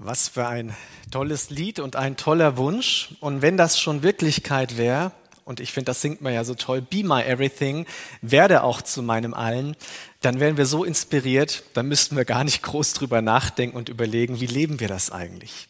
Was für ein tolles Lied und ein toller Wunsch. Und wenn das schon Wirklichkeit wäre, und ich finde, das singt man ja so toll, Be My Everything, werde auch zu meinem Allen, dann wären wir so inspiriert, dann müssten wir gar nicht groß drüber nachdenken und überlegen, wie leben wir das eigentlich.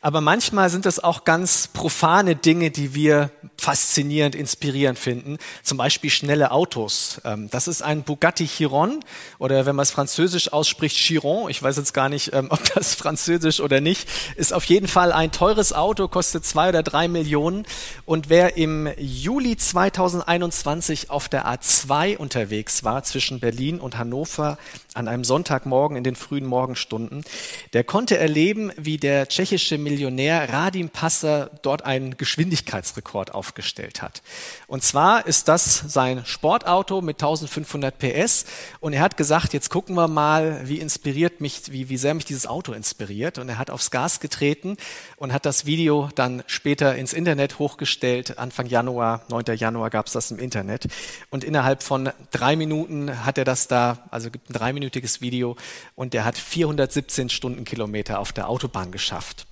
Aber manchmal sind es auch ganz profane Dinge, die wir faszinierend, inspirierend finden. Zum Beispiel schnelle Autos. Ähm, das ist ein Bugatti Chiron oder wenn man es französisch ausspricht, Chiron. Ich weiß jetzt gar nicht, ähm, ob das französisch oder nicht. Ist auf jeden Fall ein teures Auto, kostet zwei oder drei Millionen. Und wer im Juli 2021 auf der A2 unterwegs war zwischen Berlin und Hannover an einem Sonntagmorgen in den frühen Morgenstunden, der konnte erleben, wie der tschechische Millionär Radim Passer dort einen Geschwindigkeitsrekord aufgestellt hat. Und zwar ist das sein Sportauto mit 1500 PS und er hat gesagt, jetzt gucken wir mal, wie inspiriert mich, wie, wie sehr mich dieses Auto inspiriert. Und er hat aufs Gas getreten und hat das Video dann später ins Internet hochgestellt. Anfang Januar, 9. Januar gab es das im Internet. Und innerhalb von drei Minuten hat er das da, also gibt ein dreiminütiges Video und der hat 417 Stundenkilometer auf der Autobahn geschafft.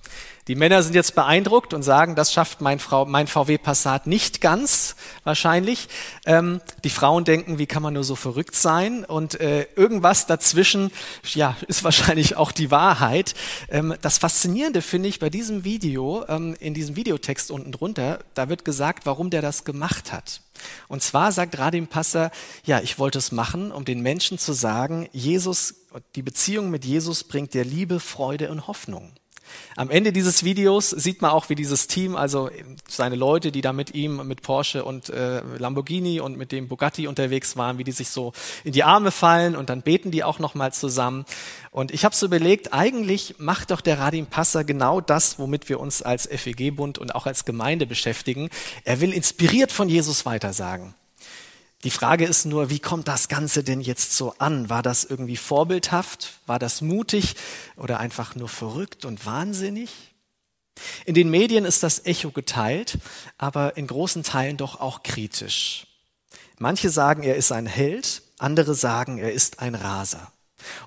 Die Männer sind jetzt beeindruckt und sagen, das schafft mein, mein VW Passat nicht ganz wahrscheinlich. Ähm, die Frauen denken, wie kann man nur so verrückt sein? Und äh, irgendwas dazwischen, ja, ist wahrscheinlich auch die Wahrheit. Ähm, das Faszinierende finde ich bei diesem Video, ähm, in diesem Videotext unten drunter, da wird gesagt, warum der das gemacht hat. Und zwar sagt Radim Passer, ja, ich wollte es machen, um den Menschen zu sagen, Jesus, die Beziehung mit Jesus bringt dir Liebe, Freude und Hoffnung. Am Ende dieses Videos sieht man auch, wie dieses Team, also seine Leute, die da mit ihm, mit Porsche und äh, Lamborghini und mit dem Bugatti unterwegs waren, wie die sich so in die Arme fallen und dann beten die auch nochmal zusammen. Und ich habe so überlegt, eigentlich macht doch der Radim Passer genau das, womit wir uns als FEG-Bund und auch als Gemeinde beschäftigen. Er will inspiriert von Jesus weitersagen. Die Frage ist nur, wie kommt das Ganze denn jetzt so an? War das irgendwie vorbildhaft? War das mutig oder einfach nur verrückt und wahnsinnig? In den Medien ist das Echo geteilt, aber in großen Teilen doch auch kritisch. Manche sagen, er ist ein Held, andere sagen, er ist ein Raser.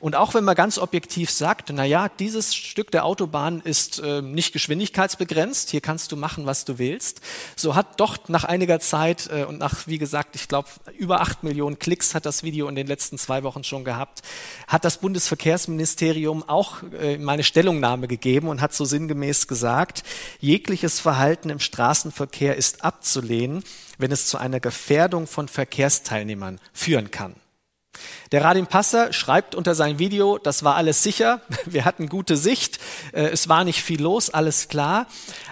Und auch wenn man ganz objektiv sagt, na ja, dieses Stück der Autobahn ist äh, nicht geschwindigkeitsbegrenzt, hier kannst du machen, was du willst, so hat doch nach einiger Zeit äh, und nach, wie gesagt, ich glaube, über acht Millionen Klicks hat das Video in den letzten zwei Wochen schon gehabt, hat das Bundesverkehrsministerium auch äh, meine Stellungnahme gegeben und hat so sinngemäß gesagt, jegliches Verhalten im Straßenverkehr ist abzulehnen, wenn es zu einer Gefährdung von Verkehrsteilnehmern führen kann. Der Radim Passer schreibt unter sein Video, das war alles sicher, wir hatten gute Sicht, äh, es war nicht viel los, alles klar.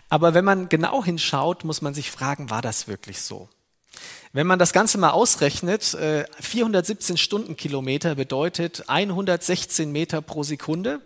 Aber wenn man genau hinschaut, muss man sich fragen, war das wirklich so? Wenn man das Ganze mal ausrechnet, 417 äh, Stundenkilometer bedeutet 116 Meter pro Sekunde.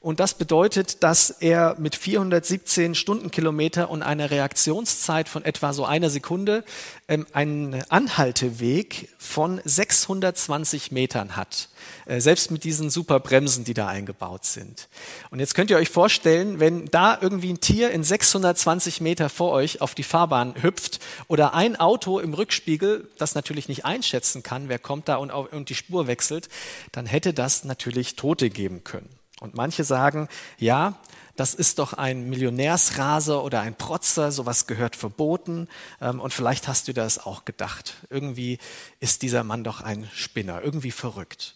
Und das bedeutet, dass er mit 417 Stundenkilometer und einer Reaktionszeit von etwa so einer Sekunde ähm, einen Anhalteweg von 620 Metern hat. Äh, selbst mit diesen super Bremsen, die da eingebaut sind. Und jetzt könnt ihr euch vorstellen, wenn da irgendwie ein Tier in 620 Meter vor euch auf die Fahrbahn hüpft oder ein Auto im Rückspiegel, das natürlich nicht einschätzen kann, wer kommt da und, und die Spur wechselt, dann hätte das natürlich Tote geben können. Und manche sagen, ja, das ist doch ein Millionärsraser oder ein Protzer, sowas gehört verboten. Ähm, und vielleicht hast du das auch gedacht. Irgendwie ist dieser Mann doch ein Spinner, irgendwie verrückt.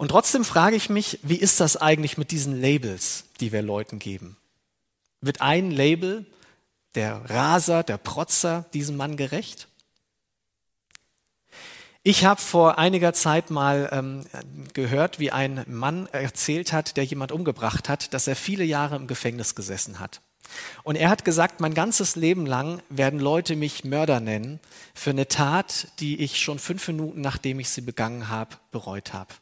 Und trotzdem frage ich mich, wie ist das eigentlich mit diesen Labels, die wir Leuten geben? Wird ein Label, der Raser, der Protzer, diesem Mann gerecht? Ich habe vor einiger Zeit mal ähm, gehört, wie ein Mann erzählt hat, der jemand umgebracht hat, dass er viele Jahre im Gefängnis gesessen hat. Und er hat gesagt, mein ganzes Leben lang werden Leute mich Mörder nennen für eine Tat, die ich schon fünf Minuten nachdem ich sie begangen habe, bereut habe.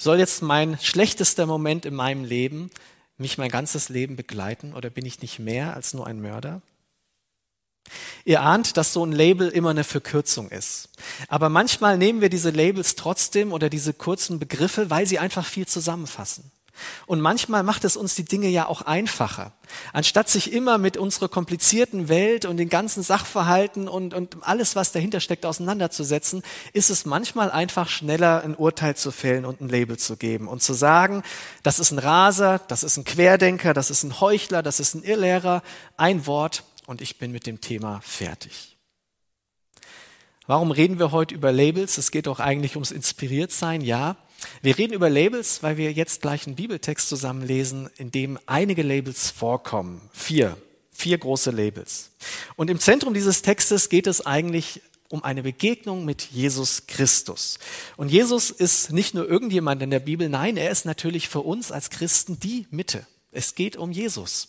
Soll jetzt mein schlechtester Moment in meinem Leben mich mein ganzes Leben begleiten oder bin ich nicht mehr als nur ein Mörder? Ihr ahnt, dass so ein Label immer eine Verkürzung ist. Aber manchmal nehmen wir diese Labels trotzdem oder diese kurzen Begriffe, weil sie einfach viel zusammenfassen. Und manchmal macht es uns die Dinge ja auch einfacher. Anstatt sich immer mit unserer komplizierten Welt und den ganzen Sachverhalten und, und alles, was dahinter steckt, auseinanderzusetzen, ist es manchmal einfach schneller, ein Urteil zu fällen und ein Label zu geben und zu sagen, das ist ein Raser, das ist ein Querdenker, das ist ein Heuchler, das ist ein Irrlehrer, ein Wort und ich bin mit dem Thema fertig. Warum reden wir heute über Labels? Es geht doch eigentlich ums Inspiriertsein, ja. Wir reden über Labels, weil wir jetzt gleich einen Bibeltext zusammenlesen, in dem einige Labels vorkommen. Vier. Vier große Labels. Und im Zentrum dieses Textes geht es eigentlich um eine Begegnung mit Jesus Christus. Und Jesus ist nicht nur irgendjemand in der Bibel, nein, er ist natürlich für uns als Christen die Mitte. Es geht um Jesus.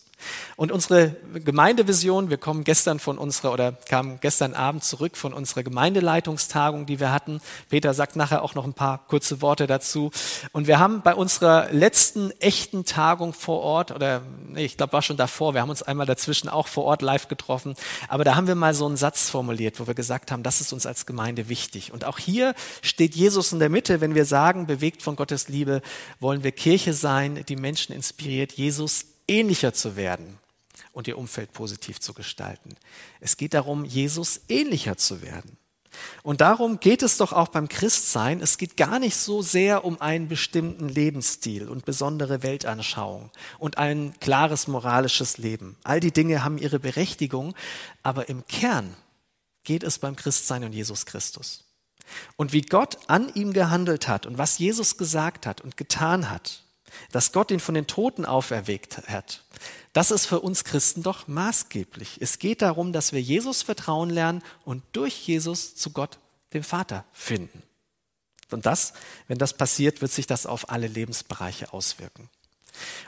Und unsere Gemeindevision, wir kommen gestern von unserer oder kamen gestern Abend zurück von unserer Gemeindeleitungstagung, die wir hatten. Peter sagt nachher auch noch ein paar kurze Worte dazu. Und wir haben bei unserer letzten echten Tagung vor Ort oder nee, ich glaube war schon davor, wir haben uns einmal dazwischen auch vor Ort live getroffen, aber da haben wir mal so einen Satz formuliert, wo wir gesagt haben, das ist uns als Gemeinde wichtig. Und auch hier steht Jesus in der Mitte, wenn wir sagen, bewegt von Gottes Liebe, wollen wir Kirche sein, die Menschen inspiriert, Jesus ähnlicher zu werden und ihr Umfeld positiv zu gestalten. Es geht darum, Jesus ähnlicher zu werden. Und darum geht es doch auch beim Christsein. Es geht gar nicht so sehr um einen bestimmten Lebensstil und besondere Weltanschauung und ein klares moralisches Leben. All die Dinge haben ihre Berechtigung, aber im Kern geht es beim Christsein um Jesus Christus. Und wie Gott an ihm gehandelt hat und was Jesus gesagt hat und getan hat dass Gott ihn von den Toten auferweckt hat, das ist für uns Christen doch maßgeblich. Es geht darum, dass wir Jesus vertrauen lernen und durch Jesus zu Gott, dem Vater, finden. Und das, wenn das passiert, wird sich das auf alle Lebensbereiche auswirken.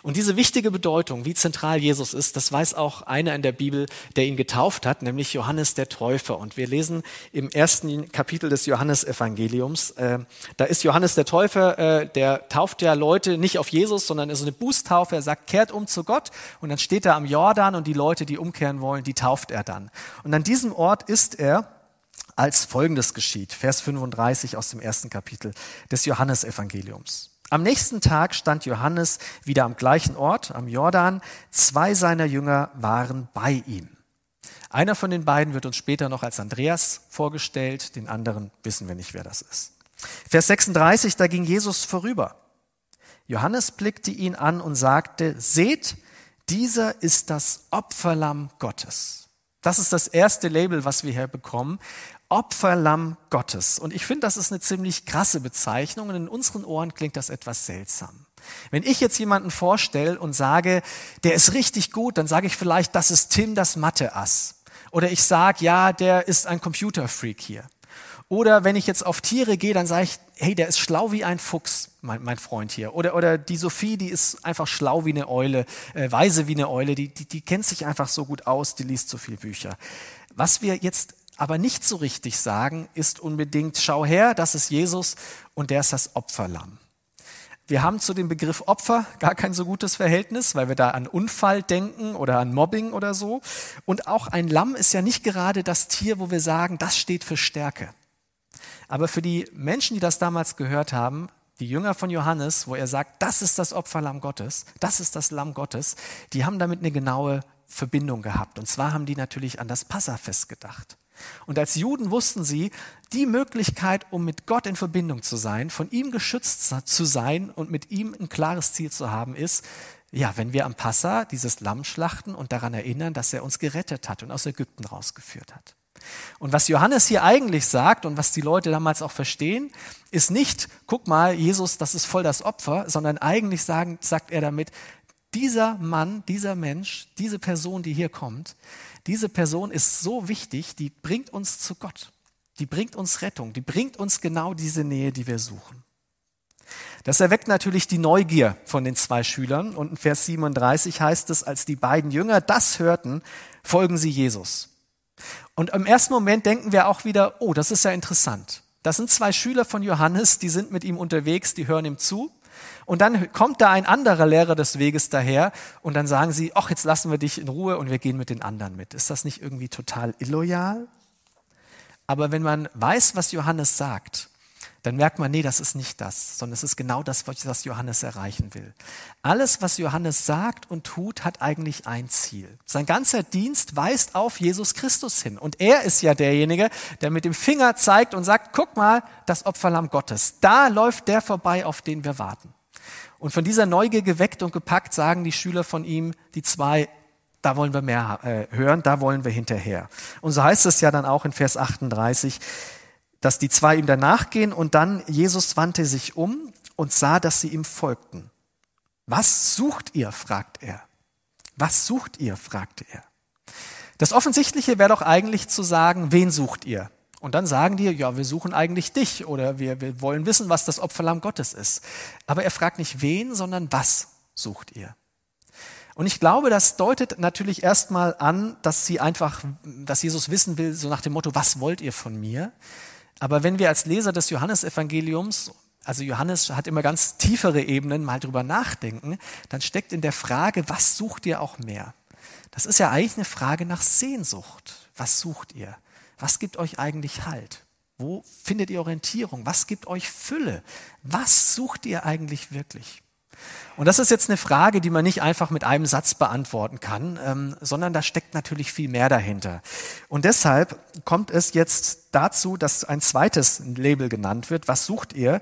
Und diese wichtige Bedeutung, wie zentral Jesus ist, das weiß auch einer in der Bibel, der ihn getauft hat, nämlich Johannes der Täufer. Und wir lesen im ersten Kapitel des Johannesevangeliums, äh, da ist Johannes der Täufer, äh, der tauft ja Leute nicht auf Jesus, sondern ist eine Bußtaufe. Er sagt, kehrt um zu Gott. Und dann steht er am Jordan und die Leute, die umkehren wollen, die tauft er dann. Und an diesem Ort ist er, als folgendes geschieht. Vers 35 aus dem ersten Kapitel des Johannesevangeliums. Am nächsten Tag stand Johannes wieder am gleichen Ort, am Jordan. Zwei seiner Jünger waren bei ihm. Einer von den beiden wird uns später noch als Andreas vorgestellt, den anderen wissen wir nicht, wer das ist. Vers 36, da ging Jesus vorüber. Johannes blickte ihn an und sagte, seht, dieser ist das Opferlamm Gottes. Das ist das erste Label, was wir hier bekommen. Opferlamm Gottes. Und ich finde, das ist eine ziemlich krasse Bezeichnung und in unseren Ohren klingt das etwas seltsam. Wenn ich jetzt jemanden vorstelle und sage, der ist richtig gut, dann sage ich vielleicht, das ist Tim das Mathe-Ass. Oder ich sage, ja, der ist ein Computerfreak hier. Oder wenn ich jetzt auf Tiere gehe, dann sage ich, hey, der ist schlau wie ein Fuchs, mein, mein Freund hier. Oder, oder die Sophie, die ist einfach schlau wie eine Eule, äh, weise wie eine Eule, die, die, die kennt sich einfach so gut aus, die liest so viel Bücher. Was wir jetzt aber nicht so richtig sagen, ist unbedingt, schau her, das ist Jesus und der ist das Opferlamm. Wir haben zu dem Begriff Opfer gar kein so gutes Verhältnis, weil wir da an Unfall denken oder an Mobbing oder so. Und auch ein Lamm ist ja nicht gerade das Tier, wo wir sagen, das steht für Stärke. Aber für die Menschen, die das damals gehört haben, die Jünger von Johannes, wo er sagt, das ist das Opferlamm Gottes, das ist das Lamm Gottes, die haben damit eine genaue Verbindung gehabt. Und zwar haben die natürlich an das Passafest gedacht. Und als Juden wussten sie, die Möglichkeit, um mit Gott in Verbindung zu sein, von ihm geschützt zu sein und mit ihm ein klares Ziel zu haben, ist, ja, wenn wir am Passa dieses Lamm schlachten und daran erinnern, dass er uns gerettet hat und aus Ägypten rausgeführt hat. Und was Johannes hier eigentlich sagt und was die Leute damals auch verstehen, ist nicht, guck mal, Jesus, das ist voll das Opfer, sondern eigentlich sagen, sagt er damit, dieser Mann, dieser Mensch, diese Person, die hier kommt, diese Person ist so wichtig, die bringt uns zu Gott. Die bringt uns Rettung, die bringt uns genau diese Nähe, die wir suchen. Das erweckt natürlich die Neugier von den zwei Schülern und in Vers 37 heißt es, als die beiden Jünger das hörten, folgen sie Jesus. Und im ersten Moment denken wir auch wieder, oh, das ist ja interessant. Das sind zwei Schüler von Johannes, die sind mit ihm unterwegs, die hören ihm zu. Und dann kommt da ein anderer Lehrer des Weges daher und dann sagen sie, ach, jetzt lassen wir dich in Ruhe und wir gehen mit den anderen mit. Ist das nicht irgendwie total illoyal? Aber wenn man weiß, was Johannes sagt, dann merkt man, nee, das ist nicht das, sondern es ist genau das, was Johannes erreichen will. Alles, was Johannes sagt und tut, hat eigentlich ein Ziel. Sein ganzer Dienst weist auf Jesus Christus hin. Und er ist ja derjenige, der mit dem Finger zeigt und sagt, guck mal, das Opferlamm Gottes. Da läuft der vorbei, auf den wir warten. Und von dieser Neugier geweckt und gepackt sagen die Schüler von ihm, die zwei, da wollen wir mehr äh, hören, da wollen wir hinterher. Und so heißt es ja dann auch in Vers 38, dass die zwei ihm danach gehen und dann Jesus wandte sich um und sah, dass sie ihm folgten. Was sucht ihr? fragt er. Was sucht ihr? fragte er. Das Offensichtliche wäre doch eigentlich zu sagen, wen sucht ihr? Und dann sagen die, ja, wir suchen eigentlich dich oder wir, wir wollen wissen, was das Opferlamm Gottes ist. Aber er fragt nicht wen, sondern was sucht ihr? Und ich glaube, das deutet natürlich erstmal an, dass sie einfach, dass Jesus wissen will, so nach dem Motto, was wollt ihr von mir? Aber wenn wir als Leser des Johannesevangeliums, also Johannes hat immer ganz tiefere Ebenen, mal drüber nachdenken, dann steckt in der Frage, was sucht ihr auch mehr? Das ist ja eigentlich eine Frage nach Sehnsucht. Was sucht ihr? Was gibt euch eigentlich Halt? Wo findet ihr Orientierung? Was gibt euch Fülle? Was sucht ihr eigentlich wirklich? Und das ist jetzt eine Frage, die man nicht einfach mit einem Satz beantworten kann, ähm, sondern da steckt natürlich viel mehr dahinter. Und deshalb kommt es jetzt dazu, dass ein zweites Label genannt wird. Was sucht ihr?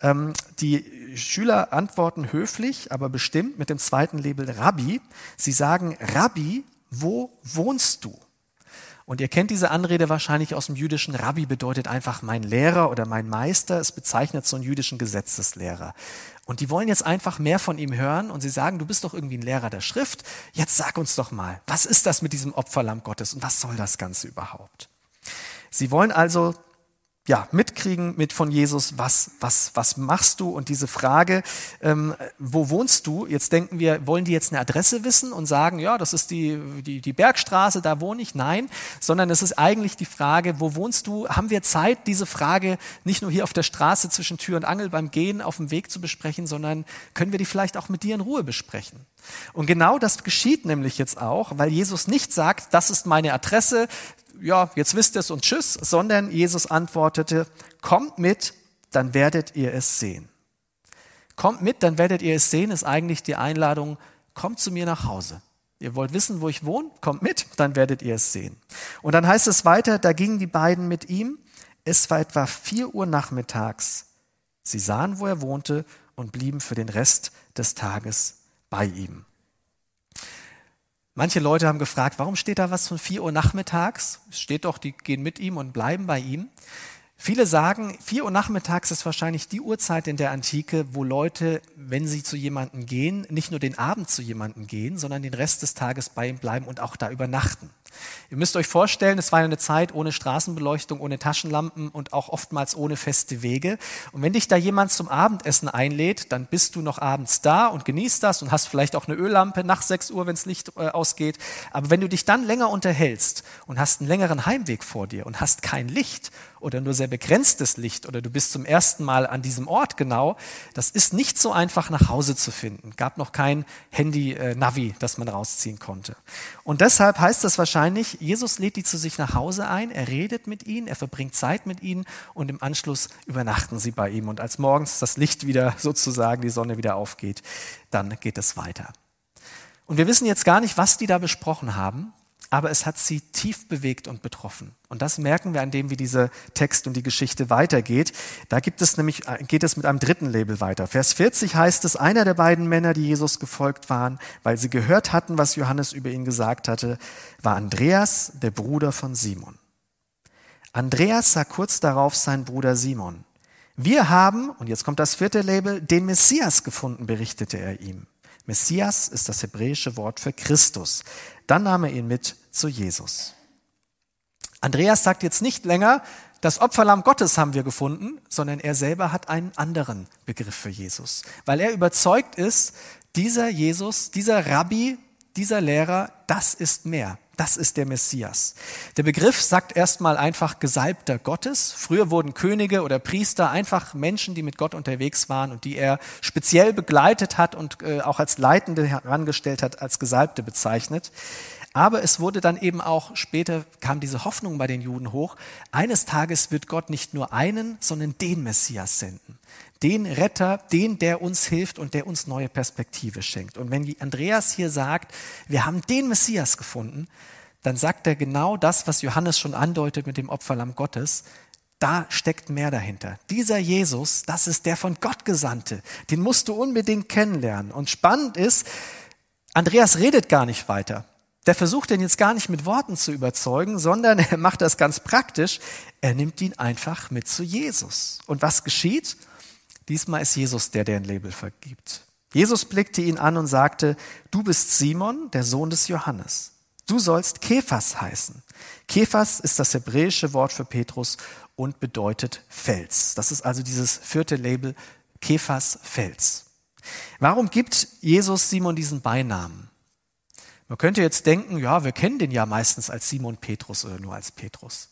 Ähm, die Schüler antworten höflich, aber bestimmt mit dem zweiten Label Rabbi. Sie sagen, Rabbi, wo wohnst du? Und ihr kennt diese Anrede wahrscheinlich aus dem jüdischen Rabbi bedeutet einfach mein Lehrer oder mein Meister. Es bezeichnet so einen jüdischen Gesetzeslehrer. Und die wollen jetzt einfach mehr von ihm hören und sie sagen, du bist doch irgendwie ein Lehrer der Schrift. Jetzt sag uns doch mal, was ist das mit diesem Opferlamm Gottes und was soll das Ganze überhaupt? Sie wollen also ja, mitkriegen mit von Jesus, was, was, was machst du? Und diese Frage, ähm, wo wohnst du? Jetzt denken wir, wollen die jetzt eine Adresse wissen und sagen, ja, das ist die, die, die Bergstraße, da wohne ich? Nein, sondern es ist eigentlich die Frage, wo wohnst du? Haben wir Zeit, diese Frage nicht nur hier auf der Straße zwischen Tür und Angel beim Gehen auf dem Weg zu besprechen, sondern können wir die vielleicht auch mit dir in Ruhe besprechen? Und genau das geschieht nämlich jetzt auch, weil Jesus nicht sagt, das ist meine Adresse, ja, jetzt wisst ihr es und tschüss, sondern Jesus antwortete, kommt mit, dann werdet ihr es sehen. Kommt mit, dann werdet ihr es sehen, ist eigentlich die Einladung, kommt zu mir nach Hause. Ihr wollt wissen, wo ich wohne? Kommt mit, dann werdet ihr es sehen. Und dann heißt es weiter, da gingen die beiden mit ihm. Es war etwa vier Uhr nachmittags. Sie sahen, wo er wohnte und blieben für den Rest des Tages bei ihm. Manche Leute haben gefragt, warum steht da was von 4 Uhr nachmittags? Es steht doch, die gehen mit ihm und bleiben bei ihm. Viele sagen, 4 Uhr nachmittags ist wahrscheinlich die Uhrzeit in der Antike, wo Leute, wenn sie zu jemandem gehen, nicht nur den Abend zu jemandem gehen, sondern den Rest des Tages bei ihm bleiben und auch da übernachten. Ihr müsst euch vorstellen, es war eine Zeit ohne Straßenbeleuchtung, ohne Taschenlampen und auch oftmals ohne feste Wege. Und wenn dich da jemand zum Abendessen einlädt, dann bist du noch abends da und genießt das und hast vielleicht auch eine Öllampe nach 6 Uhr, wenn das Licht äh, ausgeht. Aber wenn du dich dann länger unterhältst und hast einen längeren Heimweg vor dir und hast kein Licht oder nur sehr begrenztes Licht oder du bist zum ersten Mal an diesem Ort genau, das ist nicht so einfach nach Hause zu finden. Gab noch kein Handy-Navi, äh, das man rausziehen konnte. Und deshalb heißt das wahrscheinlich, Jesus lädt die zu sich nach Hause ein, er redet mit ihnen, er verbringt Zeit mit ihnen und im Anschluss übernachten sie bei ihm. Und als morgens das Licht wieder sozusagen, die Sonne wieder aufgeht, dann geht es weiter. Und wir wissen jetzt gar nicht, was die da besprochen haben aber es hat sie tief bewegt und betroffen. Und das merken wir an dem, wie dieser Text und die Geschichte weitergeht. Da gibt es nämlich, äh, geht es mit einem dritten Label weiter. Vers 40 heißt es, einer der beiden Männer, die Jesus gefolgt waren, weil sie gehört hatten, was Johannes über ihn gesagt hatte, war Andreas, der Bruder von Simon. Andreas sah kurz darauf seinen Bruder Simon. Wir haben, und jetzt kommt das vierte Label, den Messias gefunden, berichtete er ihm. Messias ist das hebräische Wort für Christus. Dann nahm er ihn mit zu Jesus. Andreas sagt jetzt nicht länger, das Opferlamm Gottes haben wir gefunden, sondern er selber hat einen anderen Begriff für Jesus, weil er überzeugt ist, dieser Jesus, dieser Rabbi, dieser Lehrer, das ist mehr. Das ist der Messias. Der Begriff sagt erstmal einfach Gesalbter Gottes. Früher wurden Könige oder Priester einfach Menschen, die mit Gott unterwegs waren und die er speziell begleitet hat und äh, auch als Leitende herangestellt hat, als Gesalbte bezeichnet. Aber es wurde dann eben auch, später kam diese Hoffnung bei den Juden hoch, eines Tages wird Gott nicht nur einen, sondern den Messias senden. Den Retter, den, der uns hilft und der uns neue Perspektive schenkt. Und wenn Andreas hier sagt, wir haben den Messias gefunden, dann sagt er genau das, was Johannes schon andeutet mit dem Opferlamm Gottes. Da steckt mehr dahinter. Dieser Jesus, das ist der von Gott Gesandte. Den musst du unbedingt kennenlernen. Und spannend ist, Andreas redet gar nicht weiter. Der versucht den jetzt gar nicht mit Worten zu überzeugen, sondern er macht das ganz praktisch. Er nimmt ihn einfach mit zu Jesus. Und was geschieht? Diesmal ist Jesus der, der ein Label vergibt. Jesus blickte ihn an und sagte, du bist Simon, der Sohn des Johannes. Du sollst Kephas heißen. Kephas ist das hebräische Wort für Petrus und bedeutet Fels. Das ist also dieses vierte Label, Kephas Fels. Warum gibt Jesus Simon diesen Beinamen? Man könnte jetzt denken, ja, wir kennen den ja meistens als Simon Petrus oder nur als Petrus.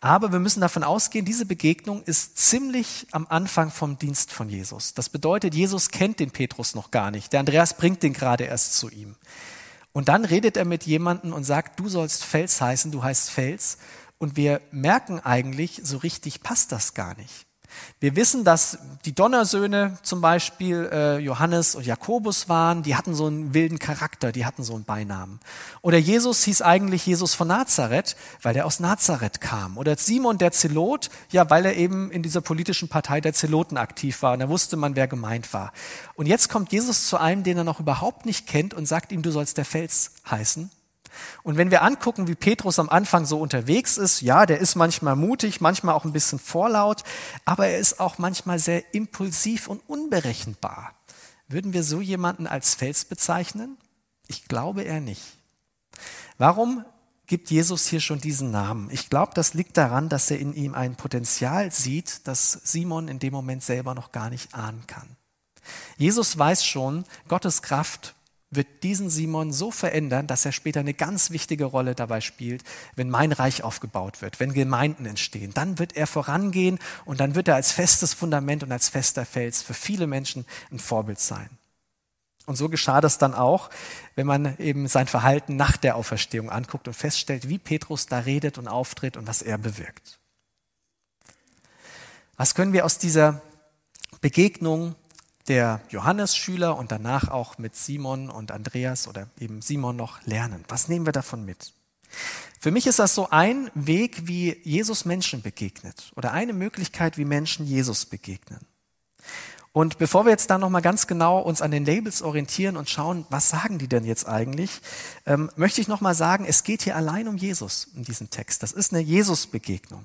Aber wir müssen davon ausgehen, diese Begegnung ist ziemlich am Anfang vom Dienst von Jesus. Das bedeutet, Jesus kennt den Petrus noch gar nicht. Der Andreas bringt den gerade erst zu ihm. Und dann redet er mit jemandem und sagt, du sollst Fels heißen, du heißt Fels. Und wir merken eigentlich, so richtig passt das gar nicht. Wir wissen, dass die Donnersöhne zum Beispiel äh, Johannes und Jakobus waren, die hatten so einen wilden Charakter, die hatten so einen Beinamen. Oder Jesus hieß eigentlich Jesus von Nazareth, weil er aus Nazareth kam. Oder Simon der Zelot, ja, weil er eben in dieser politischen Partei der Zeloten aktiv war und da wusste man, wer gemeint war. Und jetzt kommt Jesus zu einem, den er noch überhaupt nicht kennt und sagt ihm, du sollst der Fels heißen. Und wenn wir angucken, wie Petrus am Anfang so unterwegs ist, ja, der ist manchmal mutig, manchmal auch ein bisschen vorlaut, aber er ist auch manchmal sehr impulsiv und unberechenbar. Würden wir so jemanden als Fels bezeichnen? Ich glaube eher nicht. Warum gibt Jesus hier schon diesen Namen? Ich glaube, das liegt daran, dass er in ihm ein Potenzial sieht, das Simon in dem Moment selber noch gar nicht ahnen kann. Jesus weiß schon, Gottes Kraft wird diesen Simon so verändern, dass er später eine ganz wichtige Rolle dabei spielt, wenn mein Reich aufgebaut wird, wenn Gemeinden entstehen. Dann wird er vorangehen und dann wird er als festes Fundament und als fester Fels für viele Menschen ein Vorbild sein. Und so geschah das dann auch, wenn man eben sein Verhalten nach der Auferstehung anguckt und feststellt, wie Petrus da redet und auftritt und was er bewirkt. Was können wir aus dieser Begegnung der Johannes-Schüler und danach auch mit Simon und Andreas oder eben Simon noch lernen? Was nehmen wir davon mit? Für mich ist das so ein Weg, wie Jesus Menschen begegnet oder eine Möglichkeit, wie Menschen Jesus begegnen. Und bevor wir jetzt da nochmal ganz genau uns an den Labels orientieren und schauen, was sagen die denn jetzt eigentlich, ähm, möchte ich nochmal sagen, es geht hier allein um Jesus in diesem Text. Das ist eine Jesus-Begegnung.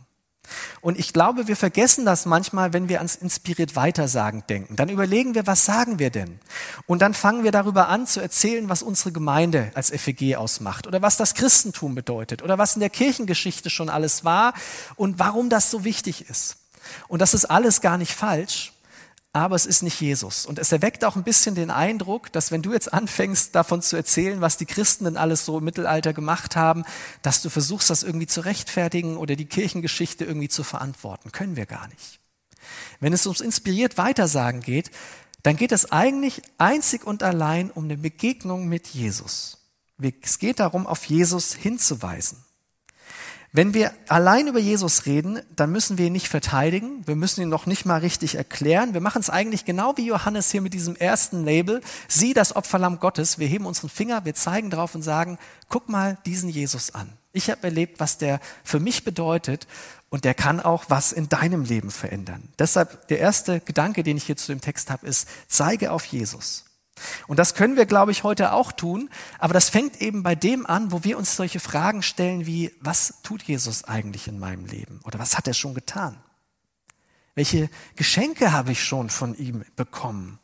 Und ich glaube, wir vergessen das manchmal, wenn wir ans inspiriert Weitersagen denken. Dann überlegen wir, was sagen wir denn? Und dann fangen wir darüber an zu erzählen, was unsere Gemeinde als FEG ausmacht oder was das Christentum bedeutet oder was in der Kirchengeschichte schon alles war und warum das so wichtig ist. Und das ist alles gar nicht falsch aber es ist nicht Jesus. Und es erweckt auch ein bisschen den Eindruck, dass wenn du jetzt anfängst davon zu erzählen, was die Christen denn alles so im Mittelalter gemacht haben, dass du versuchst, das irgendwie zu rechtfertigen oder die Kirchengeschichte irgendwie zu verantworten. Können wir gar nicht. Wenn es ums inspiriert Weitersagen geht, dann geht es eigentlich einzig und allein um eine Begegnung mit Jesus. Es geht darum, auf Jesus hinzuweisen. Wenn wir allein über Jesus reden, dann müssen wir ihn nicht verteidigen, wir müssen ihn noch nicht mal richtig erklären. Wir machen es eigentlich genau wie Johannes hier mit diesem ersten Label. Sieh das Opferlamm Gottes. Wir heben unseren Finger, wir zeigen drauf und sagen, guck mal diesen Jesus an. Ich habe erlebt, was der für mich bedeutet und der kann auch was in deinem Leben verändern. Deshalb der erste Gedanke, den ich hier zu dem Text habe, ist, zeige auf Jesus. Und das können wir, glaube ich, heute auch tun. Aber das fängt eben bei dem an, wo wir uns solche Fragen stellen wie, was tut Jesus eigentlich in meinem Leben? Oder was hat er schon getan? Welche Geschenke habe ich schon von ihm bekommen?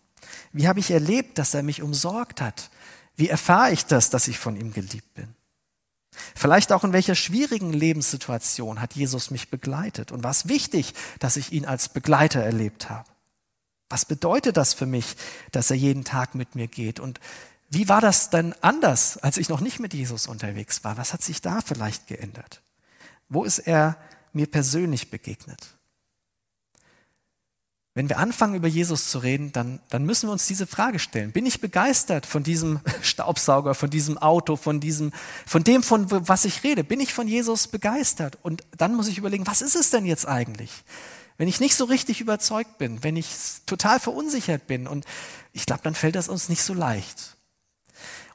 Wie habe ich erlebt, dass er mich umsorgt hat? Wie erfahre ich das, dass ich von ihm geliebt bin? Vielleicht auch in welcher schwierigen Lebenssituation hat Jesus mich begleitet und war es wichtig, dass ich ihn als Begleiter erlebt habe? Was bedeutet das für mich, dass er jeden Tag mit mir geht? Und wie war das denn anders, als ich noch nicht mit Jesus unterwegs war? Was hat sich da vielleicht geändert? Wo ist er mir persönlich begegnet? wenn wir anfangen, über Jesus zu reden, dann, dann müssen wir uns diese Frage stellen. Bin ich begeistert von diesem Staubsauger, von diesem Auto, von diesem, von dem, von was ich rede? Bin ich von Jesus begeistert? Und dann muss ich überlegen, was ist es denn jetzt eigentlich? Wenn ich nicht so richtig überzeugt bin, wenn ich total verunsichert bin und ich glaube, dann fällt das uns nicht so leicht.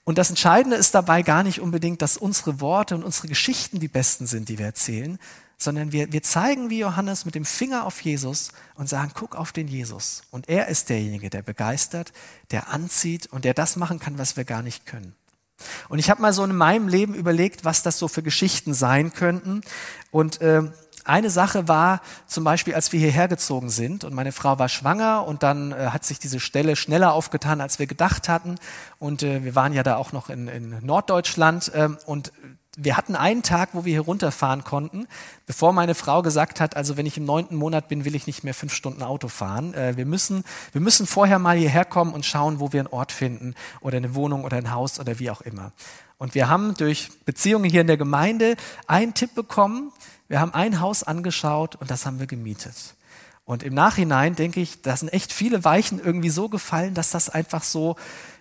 Und das Entscheidende ist dabei gar nicht unbedingt, dass unsere Worte und unsere Geschichten die besten sind, die wir erzählen, sondern wir, wir zeigen wie Johannes mit dem Finger auf Jesus und sagen, guck auf den Jesus. Und er ist derjenige, der begeistert, der anzieht und der das machen kann, was wir gar nicht können. Und ich habe mal so in meinem Leben überlegt, was das so für Geschichten sein könnten. Und äh, eine Sache war zum Beispiel, als wir hierher gezogen sind und meine Frau war schwanger und dann äh, hat sich diese Stelle schneller aufgetan, als wir gedacht hatten. Und äh, wir waren ja da auch noch in, in Norddeutschland äh, und wir hatten einen Tag, wo wir hier runterfahren konnten, bevor meine Frau gesagt hat, also wenn ich im neunten Monat bin, will ich nicht mehr fünf Stunden Auto fahren. Äh, wir, müssen, wir müssen vorher mal hierher kommen und schauen, wo wir einen Ort finden oder eine Wohnung oder ein Haus oder wie auch immer. Und wir haben durch Beziehungen hier in der Gemeinde einen Tipp bekommen. Wir haben ein Haus angeschaut und das haben wir gemietet. Und im Nachhinein denke ich, da sind echt viele Weichen irgendwie so gefallen, dass das einfach so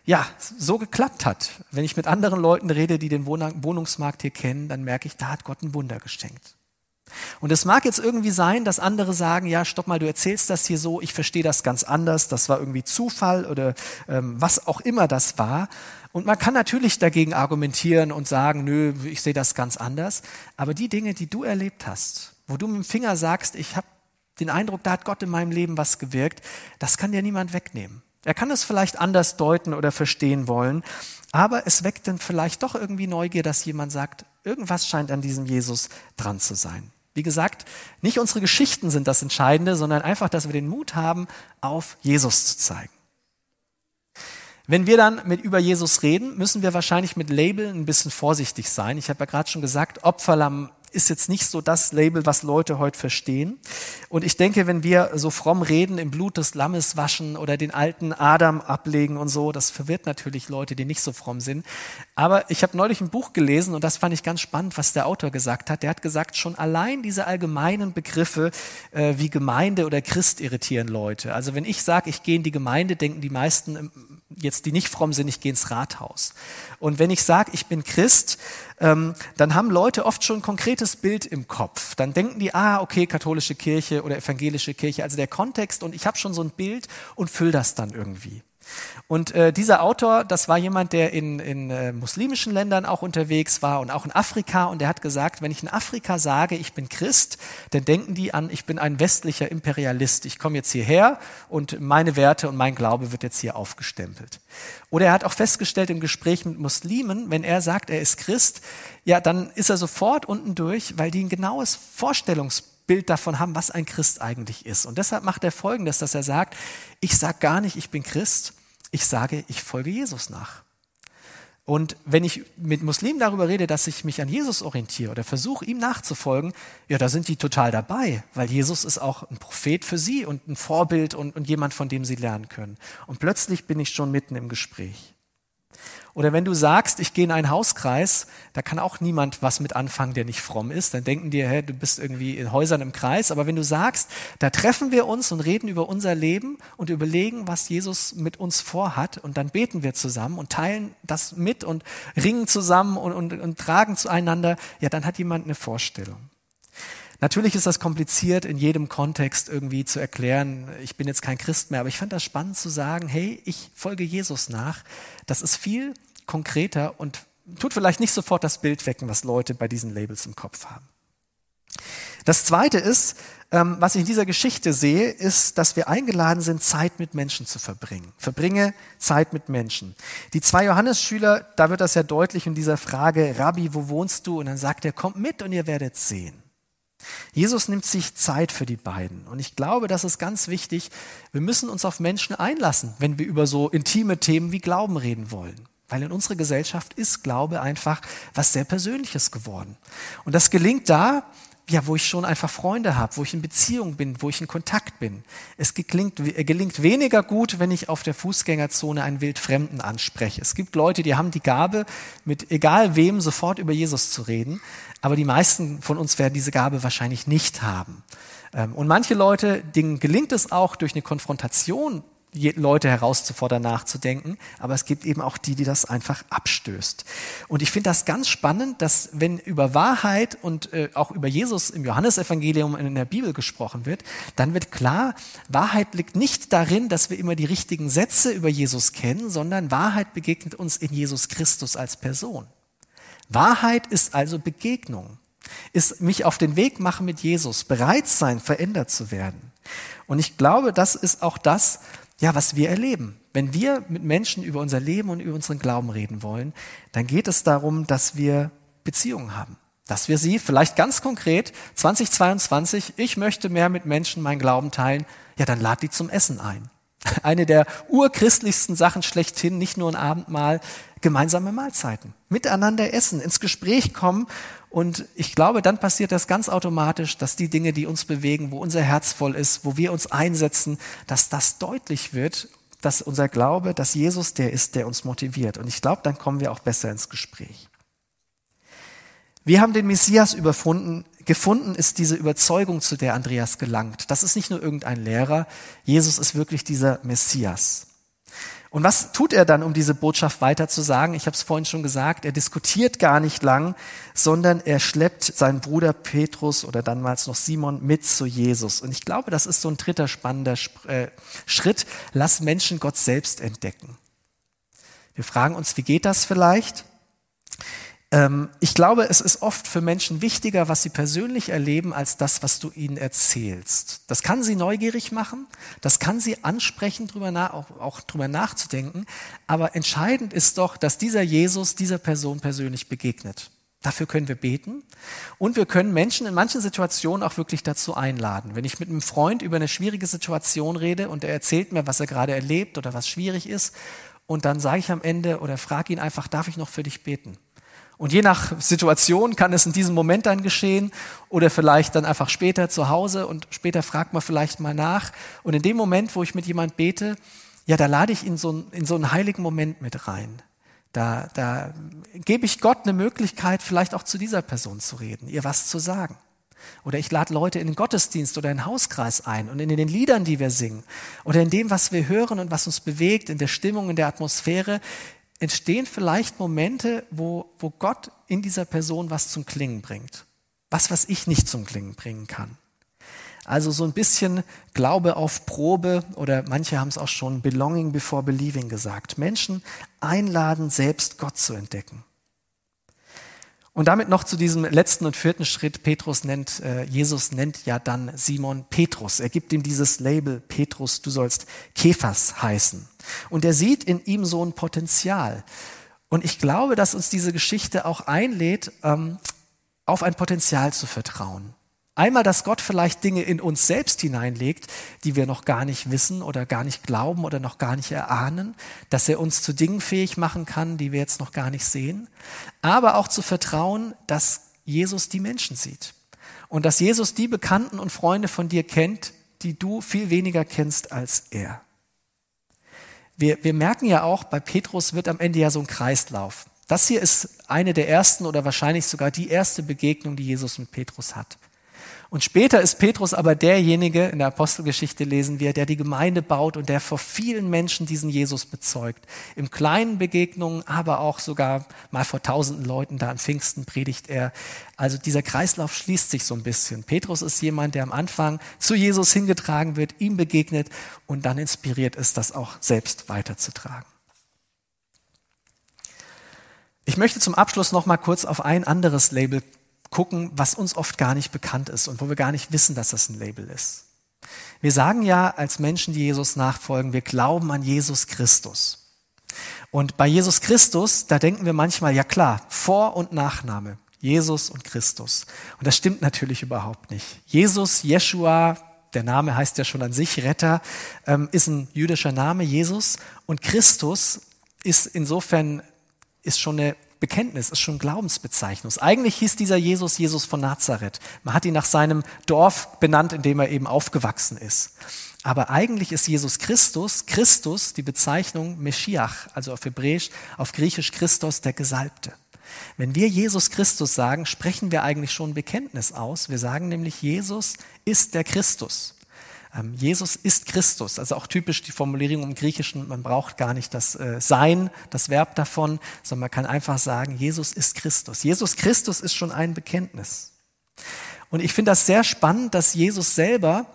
ja, so geklappt hat. Wenn ich mit anderen Leuten rede, die den Wohnungsmarkt hier kennen, dann merke ich, da hat Gott ein Wunder geschenkt. Und es mag jetzt irgendwie sein, dass andere sagen, ja, stopp mal, du erzählst das hier so, ich verstehe das ganz anders, das war irgendwie Zufall oder ähm, was auch immer das war. Und man kann natürlich dagegen argumentieren und sagen, nö, ich sehe das ganz anders. Aber die Dinge, die du erlebt hast, wo du mit dem Finger sagst, ich habe den Eindruck, da hat Gott in meinem Leben was gewirkt, das kann dir niemand wegnehmen. Er kann es vielleicht anders deuten oder verstehen wollen, aber es weckt dann vielleicht doch irgendwie Neugier, dass jemand sagt, irgendwas scheint an diesem Jesus dran zu sein. Wie gesagt, nicht unsere Geschichten sind das Entscheidende, sondern einfach, dass wir den Mut haben, auf Jesus zu zeigen. Wenn wir dann mit über Jesus reden, müssen wir wahrscheinlich mit Labeln ein bisschen vorsichtig sein. Ich habe ja gerade schon gesagt, Opferlamm ist jetzt nicht so das Label, was Leute heute verstehen. Und ich denke, wenn wir so fromm reden, im Blut des Lammes waschen oder den alten Adam ablegen und so, das verwirrt natürlich Leute, die nicht so fromm sind. Aber ich habe neulich ein Buch gelesen und das fand ich ganz spannend, was der Autor gesagt hat. Der hat gesagt, schon allein diese allgemeinen Begriffe äh, wie Gemeinde oder Christ irritieren Leute. Also wenn ich sage, ich gehe in die Gemeinde, denken die meisten ähm, jetzt, die nicht fromm sind, ich gehe ins Rathaus. Und wenn ich sage, ich bin Christ, ähm, dann haben Leute oft schon ein konkretes Bild im Kopf. Dann denken die, ah, okay, katholische Kirche oder evangelische Kirche, also der Kontext und ich habe schon so ein Bild und fülle das dann irgendwie. Und äh, dieser Autor, das war jemand, der in, in äh, muslimischen Ländern auch unterwegs war und auch in Afrika. Und der hat gesagt, wenn ich in Afrika sage, ich bin Christ, dann denken die an, ich bin ein westlicher Imperialist. Ich komme jetzt hierher und meine Werte und mein Glaube wird jetzt hier aufgestempelt. Oder er hat auch festgestellt im Gespräch mit Muslimen, wenn er sagt, er ist Christ, ja, dann ist er sofort unten durch, weil die ein genaues Vorstellungsbild davon haben, was ein Christ eigentlich ist. Und deshalb macht er Folgendes, dass er sagt, ich sage gar nicht, ich bin Christ, ich sage, ich folge Jesus nach. Und wenn ich mit Muslimen darüber rede, dass ich mich an Jesus orientiere oder versuche, ihm nachzufolgen, ja, da sind die total dabei, weil Jesus ist auch ein Prophet für sie und ein Vorbild und, und jemand, von dem sie lernen können. Und plötzlich bin ich schon mitten im Gespräch. Oder wenn du sagst, ich gehe in einen Hauskreis, da kann auch niemand was mit anfangen, der nicht fromm ist. Dann denken die, hey, du bist irgendwie in Häusern im Kreis. Aber wenn du sagst, da treffen wir uns und reden über unser Leben und überlegen, was Jesus mit uns vorhat, und dann beten wir zusammen und teilen das mit und ringen zusammen und, und, und tragen zueinander, ja, dann hat jemand eine Vorstellung. Natürlich ist das kompliziert in jedem Kontext irgendwie zu erklären, ich bin jetzt kein Christ mehr, aber ich fand das spannend zu sagen, hey, ich folge Jesus nach. Das ist viel konkreter und tut vielleicht nicht sofort das Bild wecken, was Leute bei diesen Labels im Kopf haben. Das Zweite ist, ähm, was ich in dieser Geschichte sehe, ist, dass wir eingeladen sind, Zeit mit Menschen zu verbringen. Verbringe Zeit mit Menschen. Die zwei Johannesschüler, da wird das ja deutlich in dieser Frage, Rabbi, wo wohnst du? Und dann sagt er, kommt mit und ihr werdet sehen. Jesus nimmt sich Zeit für die beiden. Und ich glaube, das ist ganz wichtig. Wir müssen uns auf Menschen einlassen, wenn wir über so intime Themen wie Glauben reden wollen. Weil in unserer Gesellschaft ist Glaube einfach was sehr Persönliches geworden. Und das gelingt da, ja, wo ich schon einfach Freunde habe, wo ich in Beziehung bin, wo ich in Kontakt bin. Es gelingt, gelingt weniger gut, wenn ich auf der Fußgängerzone einen Wildfremden anspreche. Es gibt Leute, die haben die Gabe, mit egal wem sofort über Jesus zu reden. Aber die meisten von uns werden diese Gabe wahrscheinlich nicht haben. Ähm, und manche Leute, denen gelingt es auch durch eine Konfrontation Leute herauszufordern, nachzudenken. Aber es gibt eben auch die, die das einfach abstößt. Und ich finde das ganz spannend, dass wenn über Wahrheit und äh, auch über Jesus im Johannesevangelium in der Bibel gesprochen wird, dann wird klar, Wahrheit liegt nicht darin, dass wir immer die richtigen Sätze über Jesus kennen, sondern Wahrheit begegnet uns in Jesus Christus als Person. Wahrheit ist also Begegnung, ist mich auf den Weg machen mit Jesus, bereit sein, verändert zu werden. Und ich glaube, das ist auch das, ja, was wir erleben. Wenn wir mit Menschen über unser Leben und über unseren Glauben reden wollen, dann geht es darum, dass wir Beziehungen haben. Dass wir sie vielleicht ganz konkret 2022, ich möchte mehr mit Menschen meinen Glauben teilen, ja, dann lad die zum Essen ein. Eine der urchristlichsten Sachen schlechthin, nicht nur ein Abendmahl, gemeinsame Mahlzeiten. Miteinander essen, ins Gespräch kommen. Und ich glaube, dann passiert das ganz automatisch, dass die Dinge, die uns bewegen, wo unser Herz voll ist, wo wir uns einsetzen, dass das deutlich wird, dass unser Glaube, dass Jesus der ist, der uns motiviert. Und ich glaube, dann kommen wir auch besser ins Gespräch. Wir haben den Messias überfunden, gefunden ist diese Überzeugung, zu der Andreas gelangt. Das ist nicht nur irgendein Lehrer, Jesus ist wirklich dieser Messias. Und was tut er dann, um diese Botschaft weiter zu sagen? Ich habe es vorhin schon gesagt, er diskutiert gar nicht lang, sondern er schleppt seinen Bruder Petrus oder damals noch Simon mit zu Jesus. Und ich glaube, das ist so ein dritter spannender äh, Schritt. Lass Menschen Gott selbst entdecken. Wir fragen uns, wie geht das vielleicht? Ähm, ich glaube, es ist oft für Menschen wichtiger, was sie persönlich erleben, als das, was du ihnen erzählst. Das kann sie neugierig machen, das kann sie ansprechen, drüber nach, auch, auch drüber nachzudenken. Aber entscheidend ist doch, dass dieser Jesus dieser Person persönlich begegnet. Dafür können wir beten und wir können Menschen in manchen Situationen auch wirklich dazu einladen. Wenn ich mit einem Freund über eine schwierige Situation rede und er erzählt mir, was er gerade erlebt oder was schwierig ist, und dann sage ich am Ende oder frage ihn einfach, darf ich noch für dich beten? Und je nach Situation kann es in diesem Moment dann geschehen oder vielleicht dann einfach später zu Hause und später fragt man vielleicht mal nach. Und in dem Moment, wo ich mit jemand bete, ja, da lade ich ihn so, in so einen heiligen Moment mit rein. Da, da gebe ich Gott eine Möglichkeit, vielleicht auch zu dieser Person zu reden, ihr was zu sagen. Oder ich lade Leute in den Gottesdienst oder in den Hauskreis ein und in den Liedern, die wir singen oder in dem, was wir hören und was uns bewegt, in der Stimmung, in der Atmosphäre, entstehen vielleicht Momente, wo, wo Gott in dieser Person was zum Klingen bringt. Was, was ich nicht zum Klingen bringen kann. Also so ein bisschen Glaube auf Probe oder manche haben es auch schon Belonging before Believing gesagt. Menschen einladen, selbst Gott zu entdecken. Und damit noch zu diesem letzten und vierten Schritt. Petrus nennt, äh, Jesus nennt ja dann Simon Petrus. Er gibt ihm dieses Label Petrus, du sollst Kephas heißen. Und er sieht in ihm so ein Potenzial. Und ich glaube, dass uns diese Geschichte auch einlädt, ähm, auf ein Potenzial zu vertrauen. Einmal, dass Gott vielleicht Dinge in uns selbst hineinlegt, die wir noch gar nicht wissen oder gar nicht glauben oder noch gar nicht erahnen, dass er uns zu Dingen fähig machen kann, die wir jetzt noch gar nicht sehen, aber auch zu vertrauen, dass Jesus die Menschen sieht und dass Jesus die Bekannten und Freunde von dir kennt, die du viel weniger kennst als er. Wir, wir merken ja auch, bei Petrus wird am Ende ja so ein Kreislauf. Das hier ist eine der ersten oder wahrscheinlich sogar die erste Begegnung, die Jesus mit Petrus hat. Und später ist Petrus aber derjenige, in der Apostelgeschichte lesen wir, der die Gemeinde baut und der vor vielen Menschen diesen Jesus bezeugt. Im kleinen Begegnungen, aber auch sogar mal vor tausenden Leuten, da an Pfingsten predigt er. Also dieser Kreislauf schließt sich so ein bisschen. Petrus ist jemand, der am Anfang zu Jesus hingetragen wird, ihm begegnet und dann inspiriert ist, das auch selbst weiterzutragen. Ich möchte zum Abschluss noch mal kurz auf ein anderes Label gucken, was uns oft gar nicht bekannt ist und wo wir gar nicht wissen, dass das ein Label ist. Wir sagen ja als Menschen, die Jesus nachfolgen, wir glauben an Jesus Christus. Und bei Jesus Christus, da denken wir manchmal, ja klar, Vor- und Nachname, Jesus und Christus. Und das stimmt natürlich überhaupt nicht. Jesus, Jeshua, der Name heißt ja schon an sich Retter, ähm, ist ein jüdischer Name, Jesus. Und Christus ist insofern, ist schon eine Bekenntnis, ist schon Glaubensbezeichnung. Eigentlich hieß dieser Jesus Jesus von Nazareth. Man hat ihn nach seinem Dorf benannt, in dem er eben aufgewachsen ist. Aber eigentlich ist Jesus Christus, Christus, die Bezeichnung Meschiach, also auf Hebräisch, auf Griechisch Christus, der Gesalbte. Wenn wir Jesus Christus sagen, sprechen wir eigentlich schon Bekenntnis aus. Wir sagen nämlich, Jesus ist der Christus. Ähm, Jesus ist Christus, also auch typisch die Formulierung im Griechischen, man braucht gar nicht das äh, Sein, das Verb davon, sondern man kann einfach sagen, Jesus ist Christus. Jesus Christus ist schon ein Bekenntnis. Und ich finde das sehr spannend, dass Jesus selber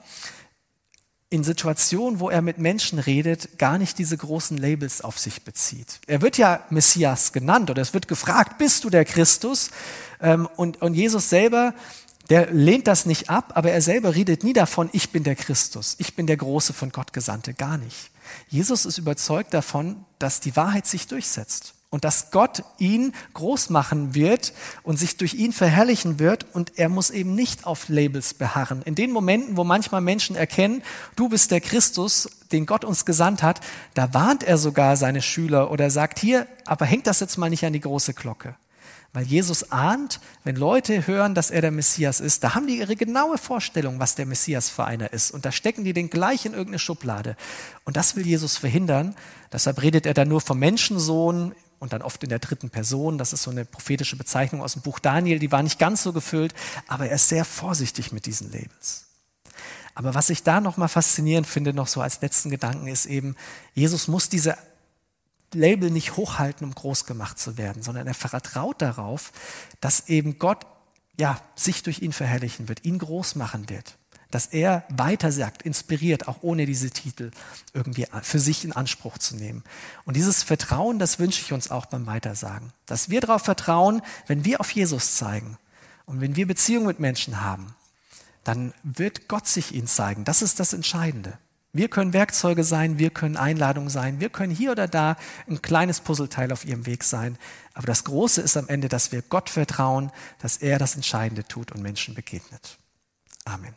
in Situationen, wo er mit Menschen redet, gar nicht diese großen Labels auf sich bezieht. Er wird ja Messias genannt oder es wird gefragt, bist du der Christus? Ähm, und, und Jesus selber, der lehnt das nicht ab, aber er selber redet nie davon, ich bin der Christus, ich bin der große von Gott Gesandte, gar nicht. Jesus ist überzeugt davon, dass die Wahrheit sich durchsetzt und dass Gott ihn groß machen wird und sich durch ihn verherrlichen wird und er muss eben nicht auf Labels beharren. In den Momenten, wo manchmal Menschen erkennen, du bist der Christus, den Gott uns gesandt hat, da warnt er sogar seine Schüler oder sagt hier, aber hängt das jetzt mal nicht an die große Glocke. Weil Jesus ahnt, wenn Leute hören, dass er der Messias ist, da haben die ihre genaue Vorstellung, was der Messias für einer ist. Und da stecken die den gleich in irgendeine Schublade. Und das will Jesus verhindern. Deshalb redet er dann nur vom Menschensohn und dann oft in der dritten Person. Das ist so eine prophetische Bezeichnung aus dem Buch Daniel, die war nicht ganz so gefüllt, aber er ist sehr vorsichtig mit diesen Labels. Aber was ich da nochmal faszinierend finde, noch so als letzten Gedanken, ist eben, Jesus muss diese Label nicht hochhalten, um groß gemacht zu werden, sondern er vertraut darauf, dass eben Gott ja, sich durch ihn verherrlichen wird, ihn groß machen wird dass er weitersagt, inspiriert, auch ohne diese Titel irgendwie für sich in Anspruch zu nehmen. Und dieses Vertrauen, das wünsche ich uns auch beim Weitersagen. Dass wir darauf vertrauen, wenn wir auf Jesus zeigen und wenn wir Beziehung mit Menschen haben, dann wird Gott sich ihnen zeigen. Das ist das Entscheidende. Wir können Werkzeuge sein, wir können Einladungen sein, wir können hier oder da ein kleines Puzzleteil auf ihrem Weg sein. Aber das Große ist am Ende, dass wir Gott vertrauen, dass er das Entscheidende tut und Menschen begegnet. Amen.